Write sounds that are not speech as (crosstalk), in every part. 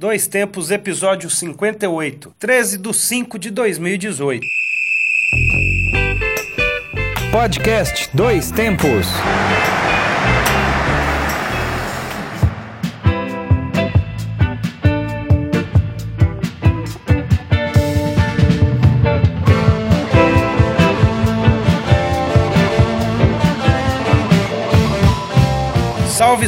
Dois Tempos, episódio 58, 13 de 5 de 2018. Podcast Dois Tempos.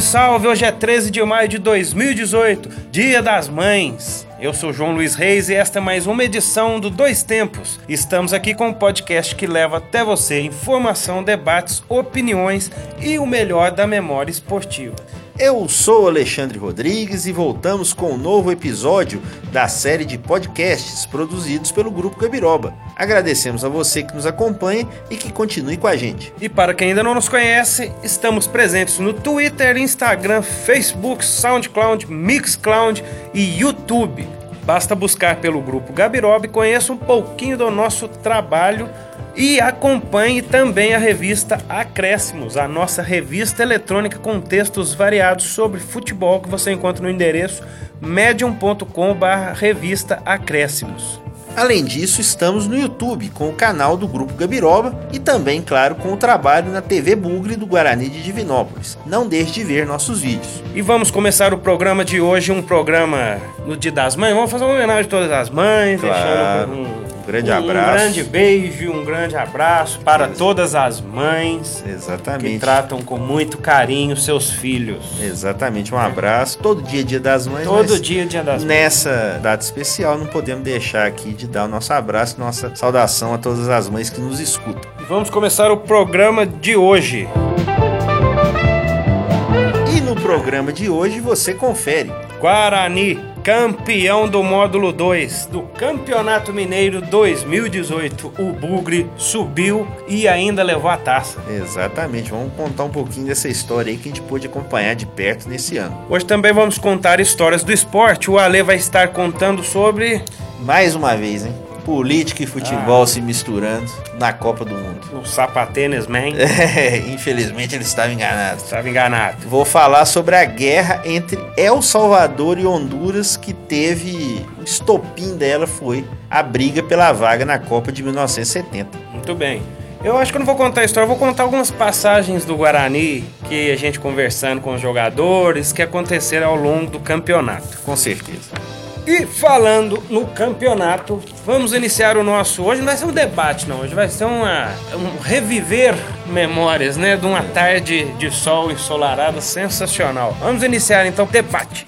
Salve! Hoje é 13 de maio de 2018, Dia das Mães. Eu sou João Luiz Reis e esta é mais uma edição do Dois Tempos. Estamos aqui com um podcast que leva até você informação, debates, opiniões e o melhor da memória esportiva. Eu sou Alexandre Rodrigues e voltamos com um novo episódio da série de podcasts produzidos pelo Grupo Gabiroba. Agradecemos a você que nos acompanha e que continue com a gente. E para quem ainda não nos conhece, estamos presentes no Twitter, Instagram, Facebook, SoundCloud, Mixcloud e YouTube. Basta buscar pelo Grupo Gabiroba e conheça um pouquinho do nosso trabalho e acompanhe também a revista Acréscimos, a nossa revista eletrônica com textos variados sobre futebol que você encontra no endereço medium.com/revista Acréscimos. Além disso, estamos no YouTube com o canal do Grupo Gabiroba e também, claro, com o trabalho na TV Bugre do Guarani de Divinópolis. Não deixe de ver nossos vídeos. E vamos começar o programa de hoje, um programa no Dia das Mães. Vamos fazer uma homenagem a todas as mães, Claro. deixando Um grande um abraço. grande beijo, um grande abraço para Ex- todas as mães que Exatamente. tratam com muito carinho seus filhos. Exatamente, um abraço. Todo dia é dia das mães. Todo dia Dia das Mães. Nessa data especial, não podemos deixar aqui de dar o nosso abraço, nossa saudação a todas as mães que nos escutam. Vamos começar o programa de hoje. E no programa de hoje você confere. Guarani, campeão do módulo 2 do Campeonato Mineiro 2018. O Bugre subiu e ainda levou a taça. Exatamente, vamos contar um pouquinho dessa história aí que a gente pôde acompanhar de perto nesse ano. Hoje também vamos contar histórias do esporte. O Ale vai estar contando sobre Mais uma vez, hein? Política e futebol se misturando na Copa do Mundo. o Sapatênis Man. (laughs) É, infelizmente ele estava enganado. Estava enganado. Vou falar sobre a guerra entre El Salvador e Honduras, que teve. O estopim dela foi a briga pela vaga na Copa de 1970. Muito bem. Eu acho que eu não vou contar a história, vou contar algumas passagens do Guarani que a gente conversando com os jogadores que aconteceram ao longo do campeonato. Com certeza. E falando no campeonato, vamos iniciar o nosso. Hoje não vai ser um debate, não. Hoje vai ser uma, um reviver memórias, né? De uma tarde de sol ensolarada sensacional. Vamos iniciar então o debate.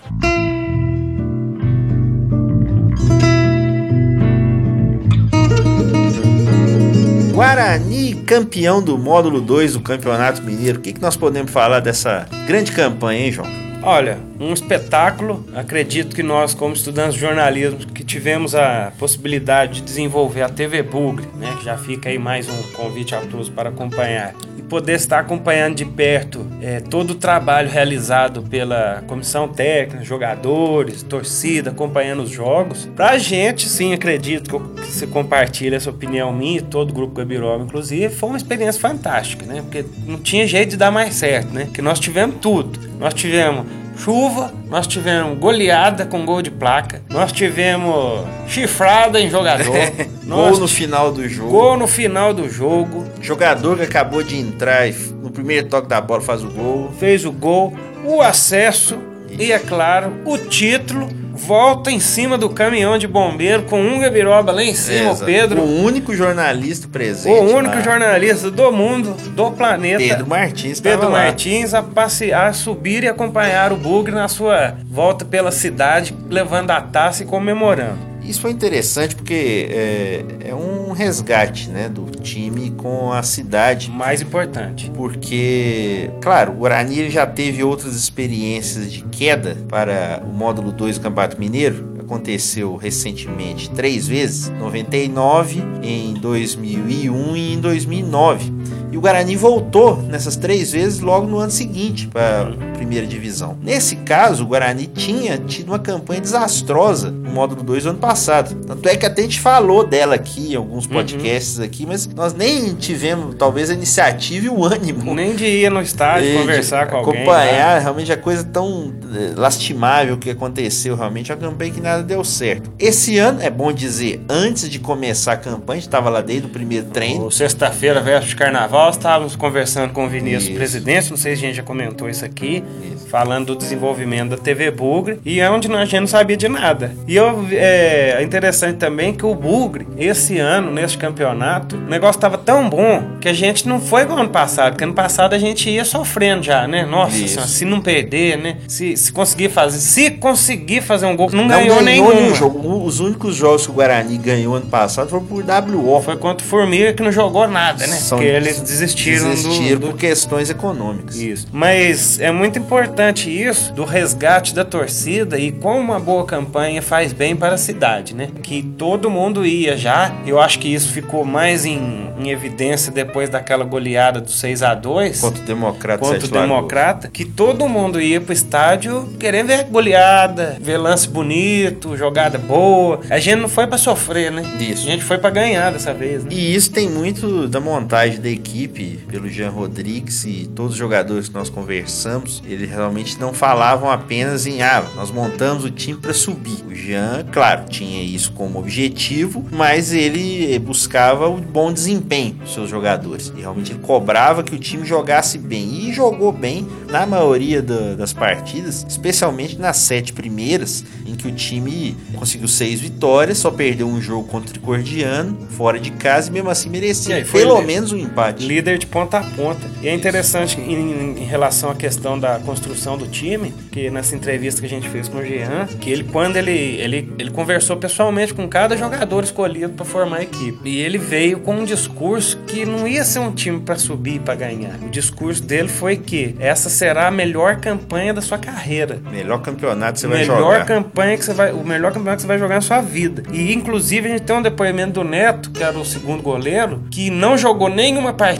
Guarani, campeão do módulo 2 do Campeonato Mineiro. O que, que nós podemos falar dessa grande campanha, hein, João? Olha, um espetáculo. Acredito que nós, como estudantes de jornalismo, que tivemos a possibilidade de desenvolver a TV Bugre, né, já fica aí mais um convite a todos para acompanhar, poder estar acompanhando de perto é, todo o trabalho realizado pela comissão técnica, jogadores, torcida, acompanhando os jogos. Pra gente, sim, acredito que, você compartilha essa opinião minha e todo o grupo Gabiroba, inclusive, foi uma experiência fantástica, né? Porque não tinha jeito de dar mais certo, né? Que nós tivemos tudo. Nós tivemos chuva, nós tivemos goleada com gol de placa, nós tivemos chifrada em jogador, (laughs) Gol no final do jogo. gol no final do jogo, Jogador que acabou de entrar e no primeiro toque da bola faz o gol. fez o gol, o acesso e, é claro, o título. Volta em cima do caminhão de bombeiro com um gabiroba lá em cima, o Exato. Pedro. O único jornalista presente. O único lá. jornalista do mundo, do planeta. Pedro Martins. Pedro tava lá. Martins a passear, a subir e acompanhar o Bugre na sua volta pela cidade, levando a taça e comemorando. Isso foi interessante porque é, é um resgate né, do time com a cidade. Mais importante. Porque, claro, o Guarani já teve outras experiências de queda para o módulo 2 do Campeonato Mineiro. Aconteceu recentemente três vezes: 99, em 2001 e em 2009. E o Guarani voltou nessas três vezes logo no ano seguinte para a primeira divisão. Nesse caso, o Guarani tinha tido uma campanha desastrosa no módulo 2 do ano passado. Tanto é que até a gente falou dela aqui em alguns podcasts uhum. aqui, mas nós nem tivemos talvez a iniciativa e o ânimo. Nem de ir no estádio conversar com alguém. Acompanhar né? realmente a coisa tão eh, lastimável que aconteceu realmente, a campanha que nada deu certo. Esse ano, é bom dizer, antes de começar a campanha, a gente estava lá desde o primeiro treino. Sexta-feira, verso de carnaval, estávamos conversando com o Vinícius, isso. presidente, não sei se a gente já comentou isso aqui, isso. falando do desenvolvimento da TV Bugre, e é onde a gente não sabia de nada. E eu, é, é interessante também que o Bugre, esse ano, nesse campeonato, o negócio estava tão bom que a gente não foi igual ano passado, porque ano passado a gente ia sofrendo já, né? Nossa senhora, se não perder, né? Se, se conseguir fazer, se conseguir fazer um gol, não, não ganhou, ganhou nenhum. jogo. Os únicos jogos que o Guarani ganhou ano passado foram por WO. Foi contra o Formiga que não jogou nada, né? São, porque eles desistiram, desistiram do, por questões econômicas. Isso. Mas é muito importante isso do resgate da torcida e como uma boa campanha faz bem para a cidade, né? Que todo mundo ia já. Eu acho que isso ficou mais em, em evidência depois daquela goleada do 6 a 2 contra o Democrata. Contra o Democrata, que todo mundo ia pro estádio querendo ver goleada, ver lance bonito, jogada boa. A gente não foi para sofrer, né? Isso. A gente foi para ganhar dessa vez, né? E isso tem muito da montagem da equipe pelo Jean Rodrigues e todos os jogadores que nós conversamos, eles realmente não falavam apenas em ah, nós montamos o time para subir. O Jean, claro, tinha isso como objetivo, mas ele buscava o bom desempenho dos seus jogadores. E realmente ele cobrava que o time jogasse bem e jogou bem na maioria da, das partidas, especialmente nas sete primeiras, em que o time conseguiu seis vitórias, só perdeu um jogo contra o Tricordiano, fora de casa, e mesmo assim merecia aí, pelo menos um empate. Líder de ponta a ponta. E é interessante em, em, relação à questão da construção do time, que nessa entrevista que a gente fez com o Jean, que ele, quando ele, ele, ele conversou pessoalmente com cada jogador escolhido para formar a equipe, e ele veio com um discurso que não ia ser um time para subir para ganhar. O discurso dele foi que essa será a melhor campanha da sua carreira. Melhor campeonato que você vai melhor jogar. Melhor campanha que você vai, o melhor campeonato que você vai jogar na sua vida. E inclusive a gente tem um depoimento do Neto, que era o segundo goleiro, que não jogou nenhuma partida.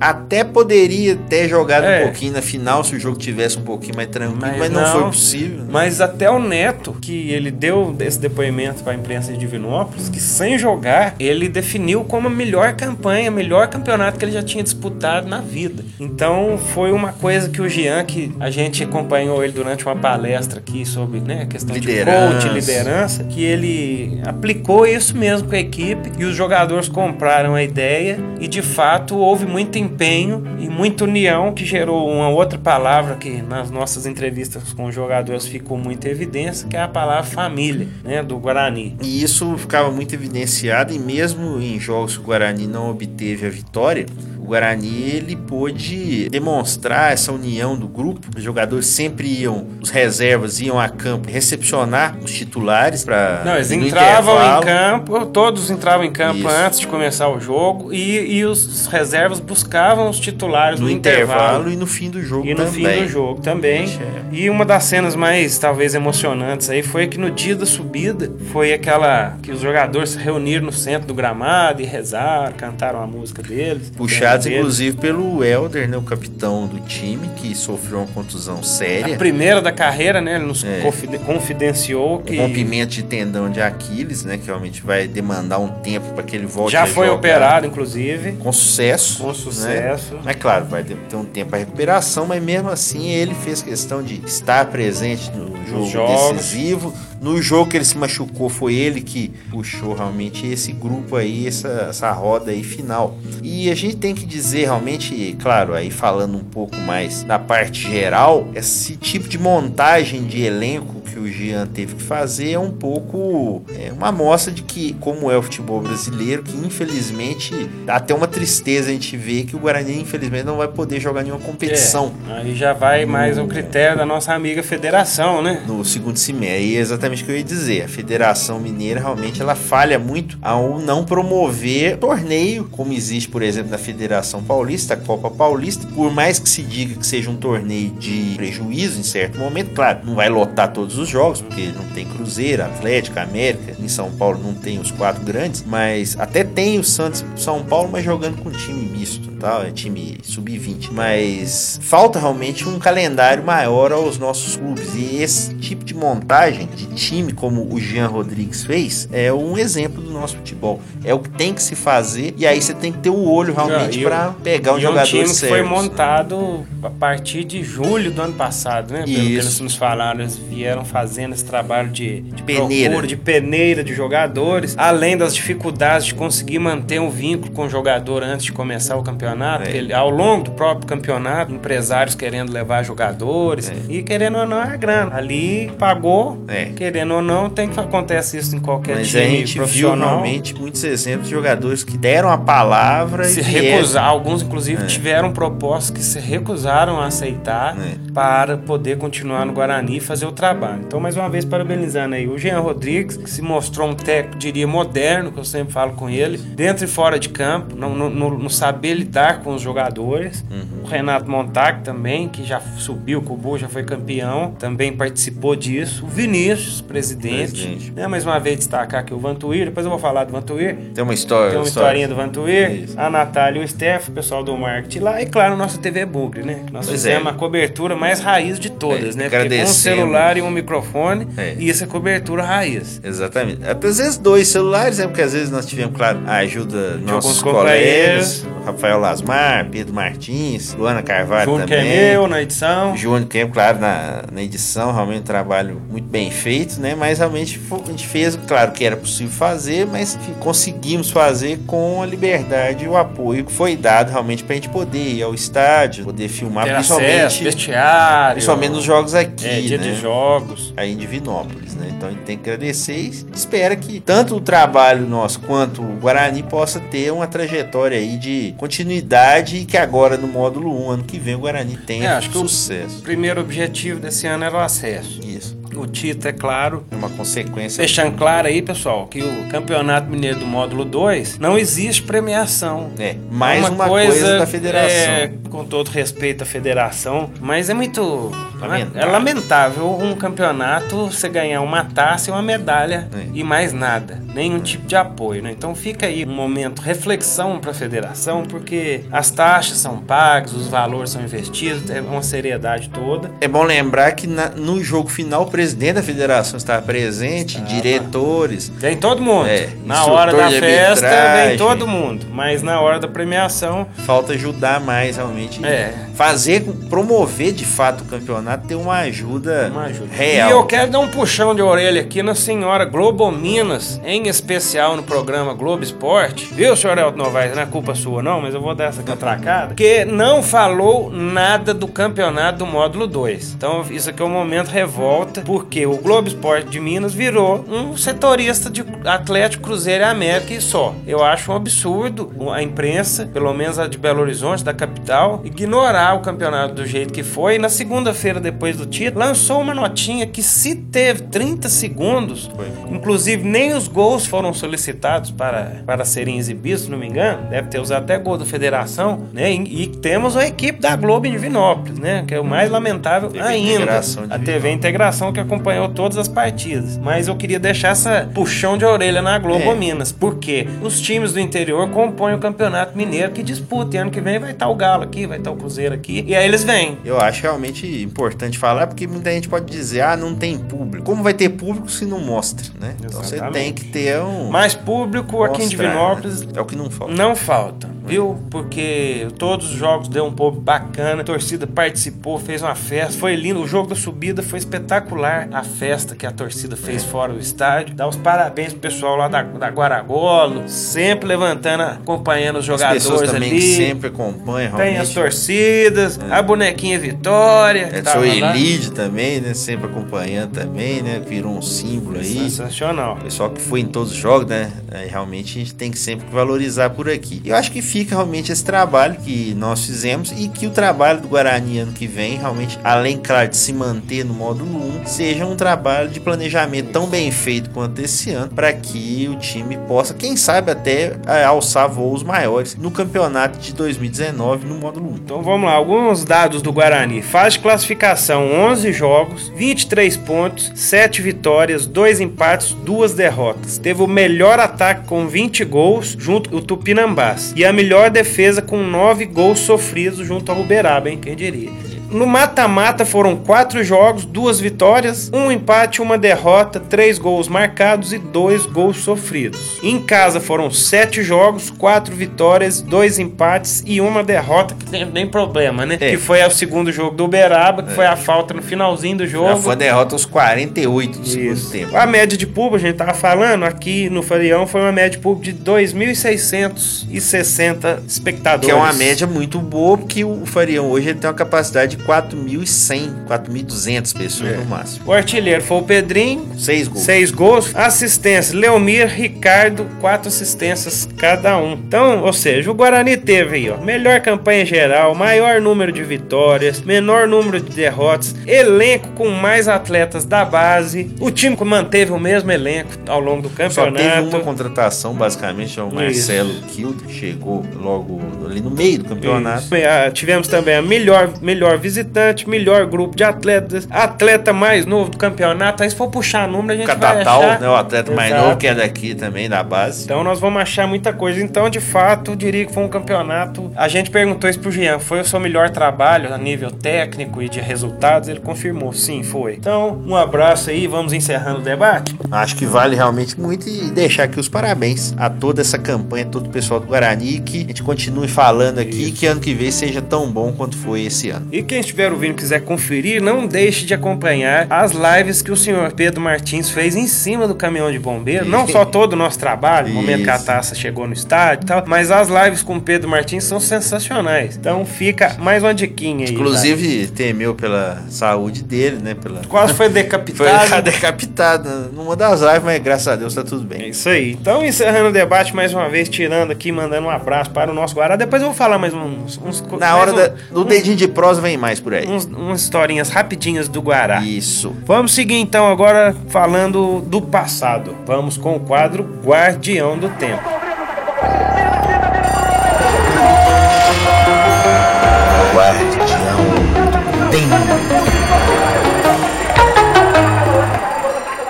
Até poderia ter jogado é. um pouquinho na final se o jogo tivesse um pouquinho mais tranquilo, mas, mas não, não, foi possível. Né? Mas até o Neto, que ele deu esse depoimento para a imprensa de Divinópolis, que sem jogar, ele definiu como a melhor campanha, melhor campeonato que ele já tinha disputado na vida. Então foi uma coisa que o Jean, que a gente acompanhou ele durante uma palestra aqui sobre né, a questão liderança. de coach, liderança, que ele aplicou isso mesmo com a equipe e os jogadores compraram a ideia e de fato houve muito empenho e muita união que gerou uma outra palavra que nas nossas entrevistas com os jogadores ficou muito evidência, que é a palavra família, né, do Guarani. E isso ficava muito evidenciado e mesmo em jogos que o Guarani não obteve a vitória, o Guarani ele pôde demonstrar essa união do grupo. Os jogadores sempre iam, os reservas iam a campo recepcionar os titulares para. Não, eles entravam em campo, todos entravam em campo Isso. antes de começar o jogo e, e os reservas buscavam os titulares no, no intervalo, intervalo, e no fim do jogo e no também. fim do jogo também. É. E uma das cenas mais talvez emocionantes aí foi que no dia da subida foi aquela que os jogadores se reuniram no centro do gramado e rezaram, cantaram a música deles. Puxaram Ligados, inclusive, pelo Helder, né, o capitão do time, que sofreu uma contusão séria. A primeira da carreira, né? Ele nos é. confidenciou que. O rompimento de tendão de Aquiles, né? Que realmente vai demandar um tempo para que ele volte Já foi operado, inclusive. Com sucesso. Com né? sucesso. Né? Mas claro, vai ter um tempo para recuperação, mas mesmo assim ele fez questão de estar presente no jogo decisivo. No jogo que ele se machucou, foi ele que puxou realmente esse grupo aí, essa, essa roda aí final. E a gente tem que dizer realmente, claro, aí falando um pouco mais da parte geral, esse tipo de montagem de elenco que o Jean teve que fazer é um pouco é uma amostra de que, como é o futebol brasileiro, que infelizmente dá até uma tristeza a gente ver que o Guarani, infelizmente, não vai poder jogar nenhuma competição. É, aí já vai mais o critério da nossa amiga federação, né? No segundo semestre. Aí exatamente exatamente o que eu ia dizer. A Federação Mineira realmente ela falha muito ao não promover torneio, como existe, por exemplo, na Federação Paulista, a Copa Paulista. Por mais que se diga que seja um torneio de prejuízo em certo momento, claro, não vai lotar todos os jogos, porque não tem Cruzeiro, Atlético, América. Em São Paulo não tem os quatro grandes, mas até tem o Santos São Paulo, mas jogando com time misto, tá? É time sub-20. Mas falta realmente um calendário maior aos nossos clubes. E esse tipo de montagem de time, como o Jean Rodrigues fez, é um exemplo do nosso futebol. É o que tem que se fazer, e aí você tem que ter o olho realmente para pegar um e jogador um time que certo. foi montado a partir de julho do ano passado, né? Pelo que Isso. eles nos falaram, eles vieram fazendo esse trabalho de, de Peneira. procura, de peneira de jogadores, além das dificuldades de conseguir manter um vínculo com o jogador antes de começar o campeonato. É. Ele- ao longo do próprio campeonato, empresários querendo levar jogadores É. e querendo ou não é grana. Ali pagou, É. querendo ou não, tem que acontece isso em qualquer Mas a time gente viu profissional. realmente muitos exemplos de jogadores que deram a palavra se e vieram. recusar, alguns inclusive É. tiveram propostas que se recusaram a aceitar É. para poder continuar no Guarani e fazer o trabalho. Então, mais uma vez, parabenizando aí o Jean Rodrigues, que se mostrou um técnico, diria, moderno, que eu sempre falo com ele, dentro e fora de campo, no, no- no- no saber lidar com os jogadores. Uhum. O Renato Montag também, que já subiu com o Bull, já foi campeão, também participou disso. O Vinícius, presidente. Presidente. Né, mais uma vez, destacar aqui o Vantuir, depois eu vou falar do Vantuir. Tem uma história. Tem uma história. historinha do Vantuir, Isso. a Natália e o Steph, o pessoal do marketing lá, e claro, nossa TV Bugre, né? Nós Pois fizemos é. a cobertura mais raiz de todas, É, né? Porque com um celular e um microfone, É. e isso é cobertura raiz. Exatamente. Até às vezes dois celulares, é porque às vezes nós tivemos, claro, a ajuda dos nossos colegas, Rafael Lasmar, Pedro Martins, Luana Carvalho Júnior que é também. meu na edição. Júnior que é, claro, na, na edição, realmente um trabalho muito bem feito, né? Mas realmente a gente fez, claro que era possível fazer, mas que conseguimos fazer com a liberdade e o apoio que foi dado realmente pra gente poder ir ao estádio, poder filmar, Ter acesso, principalmente, vestiário. principalmente nos jogos aqui, É, dia né? de jogos. aí em Divinópolis, né? Então a gente tem que agradecer e espera que tanto o trabalho nosso quanto o Guarani possa ter uma trajetória aí de continuidade e que agora no módulo 1, ano que vem, o Guarani tenha É, sucesso. O primeiro objetivo desse ano era o acesso. Isso. O título, é claro, É uma consequência. Deixando claro aí, pessoal, que o Campeonato Mineiro do Módulo 2 não existe premiação. É, mais uma, coisa, da federação. é, com todo respeito à federação, mas é muito. Lamentável. É lamentável um campeonato você ganhar uma taça e uma medalha É. e mais nada. Nenhum tipo de apoio, né? Então fica aí um momento reflexão para a federação, porque as taxas são pagas, os valores são investidos, é uma seriedade toda. É bom lembrar que na- no jogo final o presidente da federação estava presente, diretores. Vem todo mundo. É, na hora da festa vem todo mundo. Mas na hora da premiação, Falta ajudar mais realmente. É. Fazer, promover de fato o campeonato, ter uma ajuda, uma ajuda. real. E eu quero dar um puxão de orelha aqui na senhora Globo Minas, em especial no programa Globo Esporte. Viu, senhor Elton Novaes? Não é culpa sua, não, mas eu vou dar essa catracada. Que não falou nada do campeonato do módulo 2. Então, isso aqui é um momento revolta, porque o Globo Esporte de Minas virou um setorista de Atlético, Cruzeiro e América e só. Eu acho um absurdo a imprensa, pelo menos a de Belo Horizonte, da capital, ignorar o campeonato do jeito que foi. E na segunda-feira, depois do título, lançou uma notinha que se teve 30 segundos, Foi. inclusive nem os gols foram solicitados para, para serem exibidos, se não me engano. Deve ter usado até gol da federação, né? E, e temos a equipe da Globo em Divinópolis, né? Que é o mais lamentável TV ainda. A TV Integração que acompanhou todas as partidas. Mas eu queria deixar essa puxão de orelha na Globo É. Minas, porque os times do interior compõem o Campeonato Mineiro que disputa. E ano que vem vai estar o Galo aqui, vai estar o Cruzeiro aqui. E aí eles vêm. Eu acho realmente importante falar, porque muita gente pode dizer, ah, não tem público. Como vai ter público se não mostra, né? Então você Exatamente. tem que ter um... Mais público aqui em mostrar, Divinópolis né? É o que não falta. Não falta, viu? Porque todos os jogos deu um pouco bacana, a torcida participou, fez uma festa, foi lindo. O jogo da subida foi espetacular. A festa que a torcida fez fora do estádio. Dá os parabéns pro pessoal lá da, da Guaragolo, sempre levantando, acompanhando os As jogadores pessoas também ali. que sempre acompanham, Tem as realmente. torcidas, a bonequinha Vitória. É, seu lá. Elide também, né? Sempre acompanhando também, né? Virou um símbolo aí. Sensacional. Pessoal que foi em todos os jogos, né? Aí, realmente a gente tem que sempre valorizar por aqui. E eu acho que fica realmente esse trabalho que nós fizemos e que o trabalho do Guarani ano que vem, realmente, além, claro, de se manter no módulo 1, seja um trabalho de planejamento tão bem feito quanto esse ano, para que o time possa, quem sabe, até é, alçar voos maiores no campeonato de 2019 no módulo 1. Então vamos lá, alguns dados do Guarani. De classificação: 11 jogos, 23 pontos, 7 vitórias, 2 empates, 2 derrotas. Teve o melhor ataque com 20 gols, junto o Tupinambás. E a melhor defesa com 9 gols sofridos junto ao Uberaba, hein? Quem diria? No mata-mata foram quatro jogos, duas vitórias, um empate, uma derrota, três gols marcados e dois gols sofridos. Em casa foram sete jogos, quatro vitórias, dois empates e uma derrota, que tem nem problema, né? É. Que foi o segundo jogo do Uberaba, que foi a falta no finalzinho do jogo. Já foi a derrota aos 48 do segundo Isso. tempo. A média de público, a gente tava falando, aqui no Farião foi uma média de público de 2.660 espectadores. Que é uma média muito boa, porque o Farião hoje ele tem uma capacidade de 4.100, 4.200 pessoas É. no máximo. O artilheiro foi o Pedrinho, Seis gols. Seis gols. Assistência: Leomir, Ricardo, quatro assistências cada um. Então, ou seja, o Guarani teve aí, ó, melhor campanha geral, maior número de vitórias, menor número de derrotas, elenco com mais atletas da base. O time manteve o mesmo elenco ao longo do Só campeonato. teve uma contratação, basicamente, é o Marcelo Kildo, que chegou logo ali no meio do campeonato. Isso. Ah, Tivemos também a melhor, melhor visitante, melhor grupo de atletas, atleta mais novo do campeonato. Aí se for puxar número, a gente vai achar... né, o atleta mais Exato. novo, que é daqui também, da base. Então nós vamos achar muita coisa. Então, de fato, eu diria que foi um campeonato. A gente perguntou isso pro Jean: foi o seu melhor trabalho a nível técnico e de resultados? Ele confirmou, sim, foi. Então, um abraço aí, vamos encerrando o debate. Acho que vale realmente muito e deixar aqui os parabéns a toda essa campanha, todo o pessoal do Guarani, que a gente continue falando aqui e que ano que vem seja tão bom quanto foi esse ano. E quem estiver ouvindo e quiser conferir, não deixe de acompanhar as lives que o senhor Pedro Martins fez em cima do caminhão de bombeiro. Não só todo o nosso trabalho, no momento que a taça chegou no estádio e tal, mas as lives com o Pedro Martins são sensacionais. Então fica mais uma diquinha aí. Inclusive, temeu pela saúde dele, né? Pela... (laughs) quase foi Foi (laughs) decapitado. decapitado numa das lives, mas graças a Deus tá tudo É bem. isso aí. Então, encerrando o debate mais uma vez, tirando aqui, mandando um abraço para o nosso Guará. Depois eu vou falar mais uns. uns Na mais hora um- da- do dedinho de prosa vem mais por aí. uns, umas historinhas rapidinhas do Guará. Isso. Vamos seguir então agora falando do passado. Vamos com o quadro Guardião do Tempo.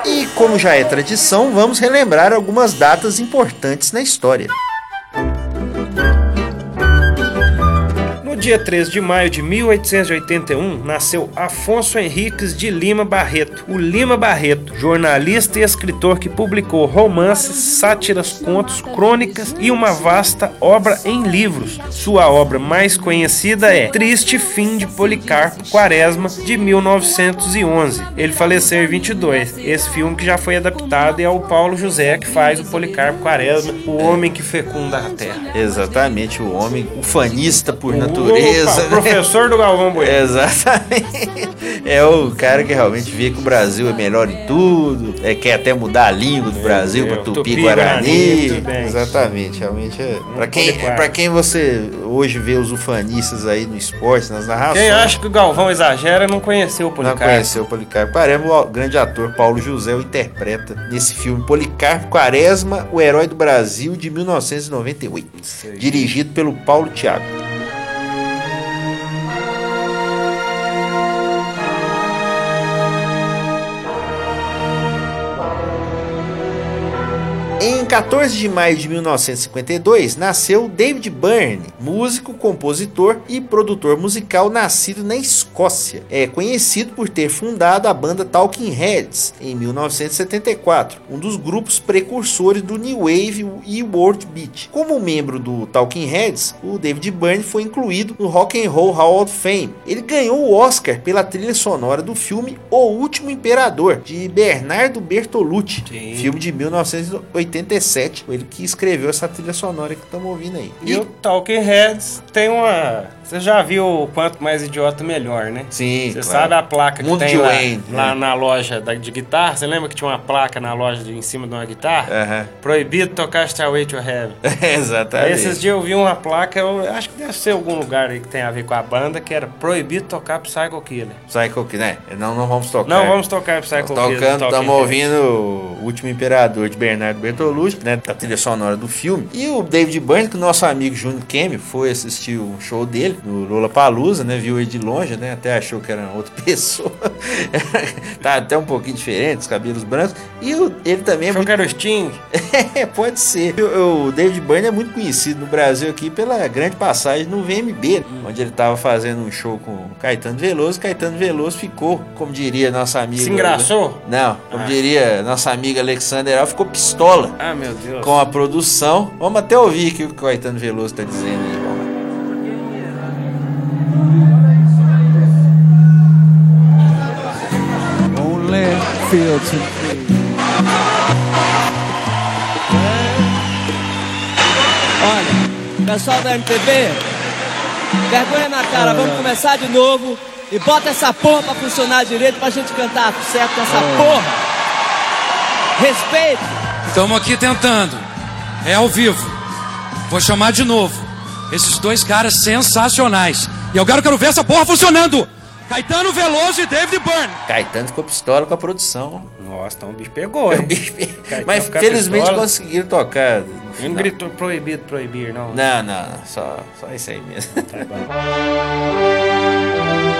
E como já é tradição, vamos relembrar algumas datas importantes na história. Dia 13 de maio de 1881, nasceu Afonso Henriques de Lima Barreto. O Lima Barreto, jornalista e escritor que publicou romances, sátiras, contos, crônicas e uma vasta obra em livros. Sua obra mais conhecida é Triste Fim de Policarpo Quaresma, de 1911. Ele faleceu em 22. Esse filme que já foi adaptado e é o Paulo José que faz o Policarpo Quaresma, o homem que fecunda a terra. Exatamente, o homem ufanista por natureza. Opa, né? professor do Galvão (laughs) Bueno. Exatamente. É o cara que realmente vê que o Brasil é melhor em tudo, é, quer até mudar a língua do Brasil para é, Tupi. Exatamente, realmente é. Para quem, pra quem você hoje vê os ufanistas aí no esporte, nas narrações. Quem acha que o Galvão exagera não conheceu o Não Policarpo. conheceu o Policarpo Quaresma, o grande ator Paulo José o interpreta nesse filme Policarpo Quaresma, o herói do Brasil de 1998, dirigido pelo Paulo Thiago. 14 de maio de 1952, nasceu David Byrne, músico, compositor e produtor musical nascido na Escócia. É conhecido por ter fundado a banda Talking Heads em 1974, um dos grupos precursores do New Wave e World Beat. Como membro do Talking Heads, o David Byrne foi incluído no Rock and Roll Hall of Fame. Ele ganhou o Oscar pela trilha sonora do filme O Último Imperador, de Bernardo Bertolucci, Sim. filme de 1980. 87. Ele que escreveu essa trilha sonora que estamos ouvindo aí. E, o Talking Heads tem uma. Você já viu o quanto mais idiota melhor, né? Sim, Você claro. sabe a placa que Mundo tem lá, Wayne, lá né? na loja da- de guitarra? Você lembra que tinha uma placa na loja de, em cima de uma guitarra? Aham. Proibido tocar Starway to Heaven. (laughs) Exatamente. Esses dias eu vi uma placa, eu acho que deve ser algum lugar aí que tem a ver com a banda, que era proibido tocar Psycho Killer. Psycho Killer, né? Não, não vamos tocar. Não, vamos tocar Psycho Killer. tocando, estamos ouvindo o Último Imperador de Bernardo Bertolucci, né? Da trilha sonora do filme. E o David Byrne, que o nosso amigo Júnior Kemi foi assistir o show dele no Lola Palusa, né? Viu ele de longe, né? Até achou que era outra (laughs) pessoa. tá até um pouquinho diferente, os cabelos brancos. E o- ele também é Achou muito que era o Sting? (laughs) é, pode ser. O, o David Byrne é muito conhecido no Brasil aqui pela grande passagem no VMB, onde ele estava fazendo um show com o Caetano Veloso. Caetano Veloso ficou, como diria nossa amiga. Se engraçou? Não, como Ah. diria nossa amiga Alexander Al, ficou pistola Ah, meu Deus. com a produção. Vamos até ouvir aqui o que o Caetano Veloso está dizendo aí. Olha, pessoal da MTV, vergonha na cara, vamos começar de novo e bota essa porra pra funcionar direito pra gente cantar certo essa porra. Respeito. Estamos aqui tentando. É ao vivo. Vou chamar de novo. Esses dois caras sensacionais. E eu quero, quero ver essa porra funcionando. Caetano Veloso e David Byrne. Caetano ficou pistola com a produção. Nossa, então o bicho pegou, hein? (laughs) Mas felizmente pistola. conseguiram tocar. não gritou proibido, proibir, não. Não, não, só, só isso aí mesmo. Tá bom. (laughs)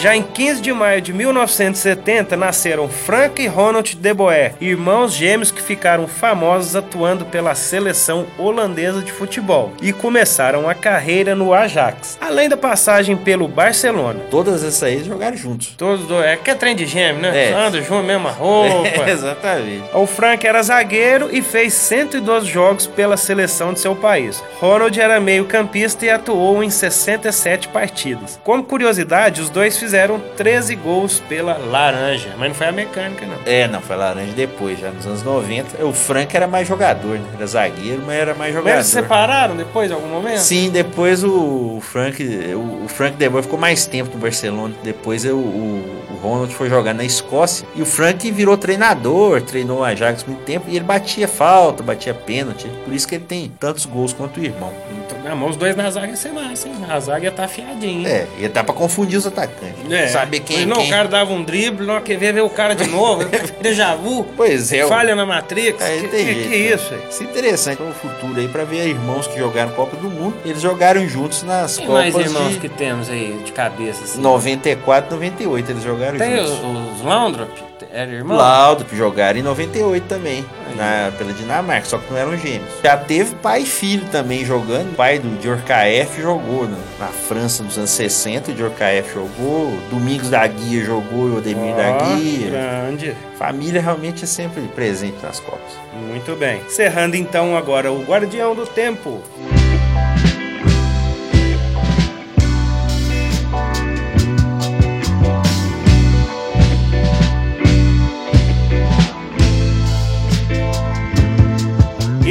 Já em 15 de maio de 1970 nasceram Frank e Ronald de Boer, irmãos gêmeos que ficaram famosos atuando pela seleção holandesa de futebol e começaram a carreira no Ajax, além da passagem pelo Barcelona. Todas essas aí jogaram juntos. Todos dois, é que é trem de gêmeo, né? É. Andam junto, mesma roupa. (laughs) Exatamente. O Frank era zagueiro e fez 112 jogos pela seleção de seu país. Ronald era meio-campista e atuou em 67 partidas. Como curiosidade, os dois fizeram 13 gols pela Laranja, mas não foi a mecânica, não. É, não, foi laranja depois, já nos anos 90. O Frank era mais jogador, né? Era zagueiro, mas era mais Mas jogador. eles se separaram depois, em algum momento? Sim, depois o Frank, o Frank De Boer ficou mais tempo no Barcelona. Depois o, o, Ronald foi jogar na Escócia e o Frank virou treinador, treinou o Ajax muito tempo e ele batia falta, batia pênalti. Por isso que ele tem tantos gols quanto o irmão. Então, mas os dois na zaga ia ser massa, hein? A zaga ia tá afiadinha. É, e dá pra confundir os atacantes. É. Saber quem é não, quem. o cara dava um drible, não quer ver, ver o cara de (laughs) novo, déjà vu, Pois é, o- falha na Matrix. É, que, tem que, jeito, que né? isso aí? Isso é interessante no futuro aí pra ver irmãos que jogaram Copa do Mundo. Eles jogaram juntos nas Tem Copas mais irmãos de que temos aí de cabeça? Assim? 94, 98. Eles jogaram Tem os, juntos. os Laundrop? Era irmão? Laudrup jogaram em 98 também, na, pela Dinamarca, só que não eram gêmeos. Já teve pai e filho também jogando. O pai do Djorkaeff jogou na, na França nos anos 60, o Djorkaeff jogou. Domingos da Guia jogou, o Odemir da Ó, Guia. grande. Família realmente é sempre presente nas Copas. Muito bem. Encerrando então agora o Guardião do Tempo.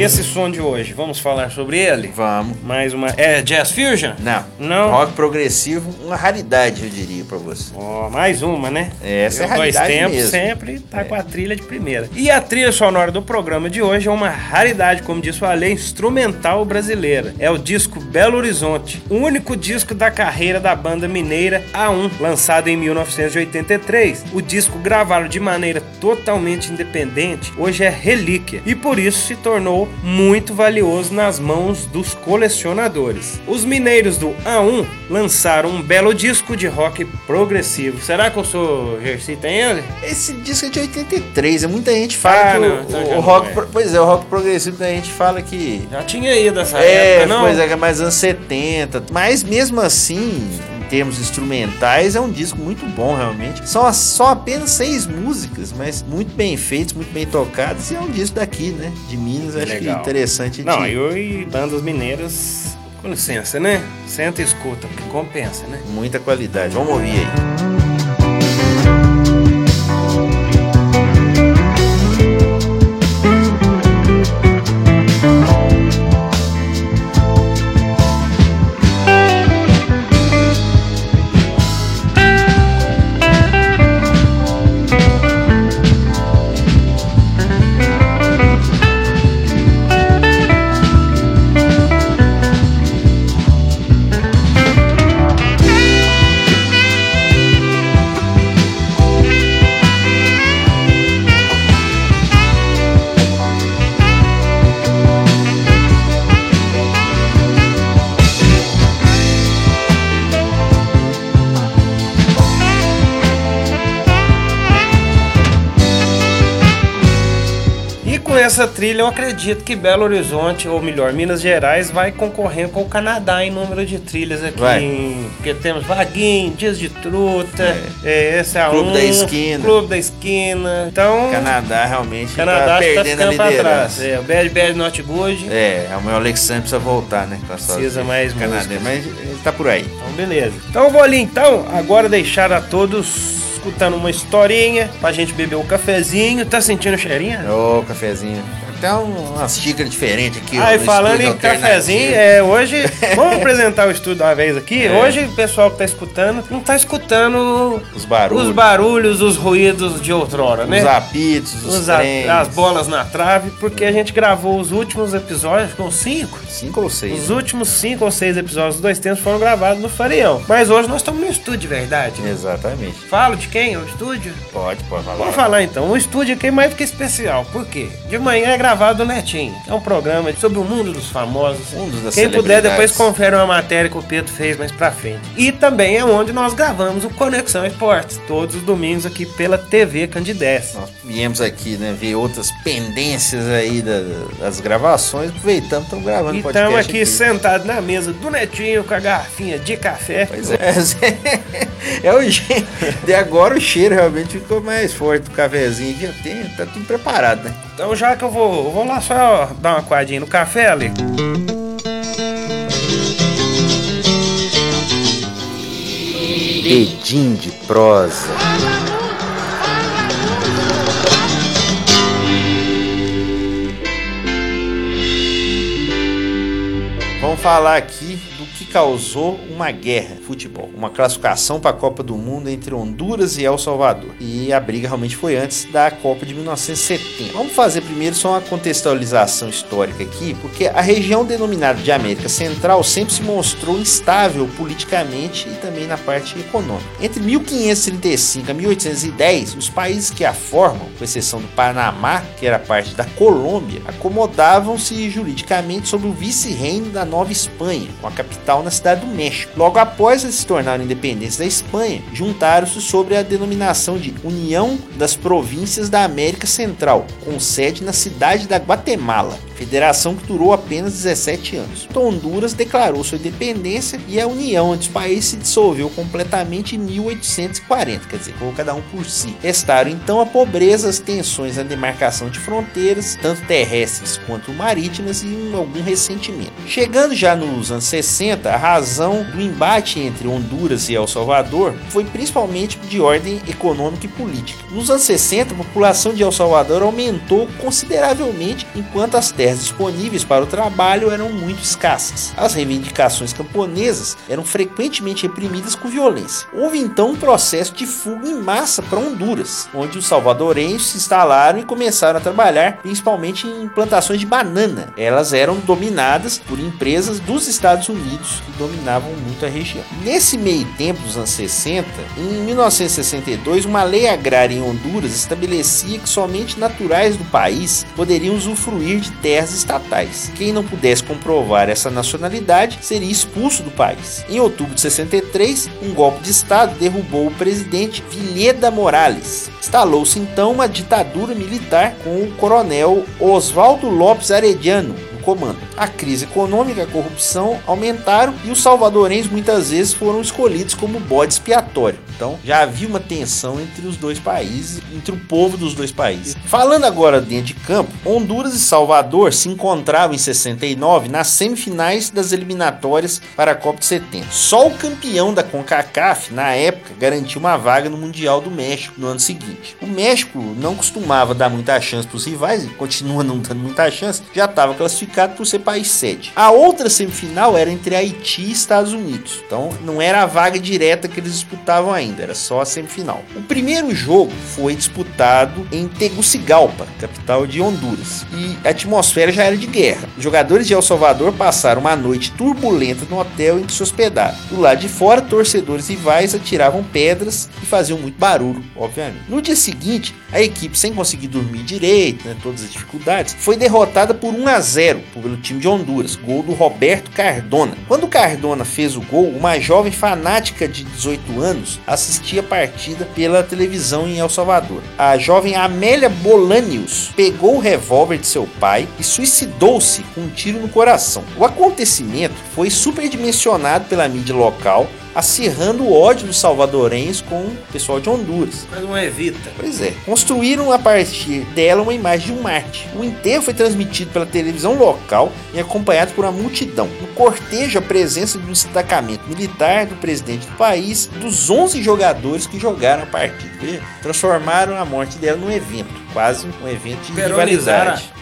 E esse som de hoje, vamos falar sobre ele? Vamos. Mais uma. É Jazz Fusion? Não. Não? Rock progressivo, uma raridade, eu diria pra você. Ó, mais uma, né? Essa é Eu, dois raridade tempos mesmo. sempre tá com a trilha de primeira. E a trilha sonora do programa de hoje é uma raridade, como disse o Ale, instrumental brasileira. É o disco Belo Horizonte, o único disco da carreira da banda mineira A1, lançado em 1983. O disco gravado de maneira totalmente independente, hoje é relíquia e por isso se tornou muito valioso nas mãos dos colecionadores. Os mineiros do A1 lançaram um belo disco de rock progressivo. Será que o seu Jersey tem ele? Esse disco é de 83, é muita gente fala Ah, que o- não, então o, já não rock, é. pois é, o rock progressivo da gente fala que Já tinha ido essa é, época, não? pois é, que é mais anos 70, mas mesmo assim, termos instrumentais, é um disco muito bom realmente. São só apenas seis músicas, mas muito bem feitos, muito bem tocadas, e é um disco daqui, né, de Minas, acho que Legal. interessante Não, de eu e bandas mineiras, com licença, né? Senta e escuta, porque compensa, né? muita qualidade. Vamos ouvir aí. Essa trilha, eu acredito que Belo Horizonte, ou melhor, Minas Gerais, vai concorrer com o Canadá em número de trilhas aqui. Vai. Em- Porque temos Vaguinho, Dias de Truta, é, esse é Clube um, da Esquina. Clube da Esquina. Então, Canadá realmente Canadá tá que tá perdendo a pra trás. liderança. É, o Bad Bad Not Good. É, é o meu Alexandre precisa voltar, né? a Precisa mais Canadá, mas ele tá por aí. Então, beleza. Então, eu vou ali, então, agora deixar a todos escutando uma historinha pra gente beber um cafezinho. Tá sentindo o cheirinho? Ô, cafezinho. Um- umas xícaras diferentes aqui. Aí, falando em cafezinho, (laughs) é, hoje, vamos apresentar o estúdio uma vez aqui. É. Hoje, o pessoal que tá escutando, não tá escutando Os barulhos. os barulhos, os ruídos de outrora, né? Os apitos, os, Os a- as bolas na trave, porque a gente gravou os últimos episódios, com cinco. Cinco ou seis. Os últimos cinco ou seis episódios dos dois tempos foram gravados no Farião. Mas hoje nós estamos no estúdio de verdade. né? Exatamente. Falo de quem? O estúdio? Pode, pode falar. Vamos falar então. O estúdio aqui é mais do que especial. Por quê? De manhã é gravado o Netinho. É um programa sobre o mundo dos famosos. Mundo das Quem puder, depois confere uma matéria que o Pedro fez mais pra frente. E também é onde nós gravamos o Conexão Esportes. Todos os domingos aqui pela TV Candidez. Nós viemos aqui, né, ver outras pendências aí da- das gravações. Aproveitamos, estamos gravando E podcast estamos aqui sentados na mesa do Netinho com a garrafinha de café. Pois é. (laughs) É o jeito. De agora o cheiro realmente ficou mais forte do cafezinho. Já tem, tá tudo preparado, né? Então já que eu vou, eu vou lá só dar uma coadinha no café ali. Edim de prosa. Vamos falar aqui causou uma guerra futebol, uma classificação para a Copa do Mundo entre Honduras e El Salvador. E a briga realmente foi antes da Copa de 1970. Vamos fazer primeiro só uma contextualização histórica aqui, porque a região denominada de América Central sempre se mostrou instável politicamente e também na parte econômica. Entre 1535 a 1810, os países que a formam, com exceção do Panamá, que era parte da Colômbia, acomodavam-se juridicamente sob o vice-reino da Nova Espanha, com a capital na cidade do México. Logo após eles se tornarem independentes da Espanha, juntaram-se sobre a denominação de União das Províncias da América Central, com sede na cidade da Guatemala. Federação que durou apenas 17 anos. Então, Honduras declarou sua independência e a união entre os países se dissolveu completamente em 1840, quer dizer, ficou cada um por si. Restaram então a pobreza, as tensões na demarcação de fronteiras, tanto terrestres quanto marítimas, e um- algum ressentimento. Chegando já nos anos 60, a razão do embate entre Honduras e El Salvador foi principalmente de ordem econômica e política. Nos anos 60, a população de El Salvador aumentou consideravelmente, enquanto as terras disponíveis para o trabalho eram muito escassas. As reivindicações camponesas eram frequentemente reprimidas com violência. Houve então um processo de fuga em massa para Honduras, onde os salvadorenhos se instalaram e começaram a trabalhar principalmente em plantações de banana. Elas eram dominadas por empresas dos Estados Unidos que dominavam muito a região. Nesse meio tempo dos anos 60, em 1962, uma lei agrária em Honduras estabelecia que somente naturais do país poderiam usufruir de terras estatais. Quem não pudesse comprovar essa nacionalidade seria expulso do país. Em outubro de 63, um golpe de Estado derrubou o presidente Villeda Morales. Instalou-se então uma ditadura militar com o coronel Oswaldo Lopes Arellano no comando. A crise econômica e a corrupção aumentaram e os salvadorenhos muitas vezes foram escolhidos como bode expiatório. Então já havia uma tensão entre os dois países, entre o povo dos dois países. Falando agora dentro de campo, Honduras e Salvador se encontravam em 69 nas semifinais das eliminatórias para a Copa de 70. Só o campeão da CONCACAF, na época, garantiu uma vaga no Mundial do México no ano seguinte. O México não costumava dar muita chance para os rivais, e continua não dando muita chance, já estava classificado por ser país sede. A outra semifinal era entre Haiti e Estados Unidos. Então não era a vaga direta que eles disputavam ainda, era só a semifinal. O primeiro jogo foi disputado em Tegucigalpa, capital de Honduras, e a atmosfera já era de guerra. Os jogadores de El Salvador passaram uma noite turbulenta no hotel em que se hospedaram. Do lado de fora, torcedores rivais atiravam pedras e faziam muito barulho, obviamente. No dia seguinte, a equipe, sem conseguir dormir direito, né, todas as dificuldades, foi derrotada por 1 a 0 0 pelo time de Honduras, gol do Roberto Cardona. Quando Cardona fez o gol, uma jovem fanática de 18 anos assistia a partida pela televisão em El Salvador. A jovem Amélia Bolanius pegou o revólver de seu pai e suicidou-se com um tiro no coração. O acontecimento foi superdimensionado pela mídia local acirrando o ódio dos salvadorenhos com o pessoal de Honduras. Mas não evita. Pois é. Construíram a partir dela uma imagem de um Marte. O enterro foi transmitido pela televisão local e acompanhado por uma multidão. No cortejo, a presença de um destacamento militar, do presidente do país, dos 11 jogadores que jogaram a partida. Transformaram a morte dela num evento, quase um evento de Peronizar, rivalidade.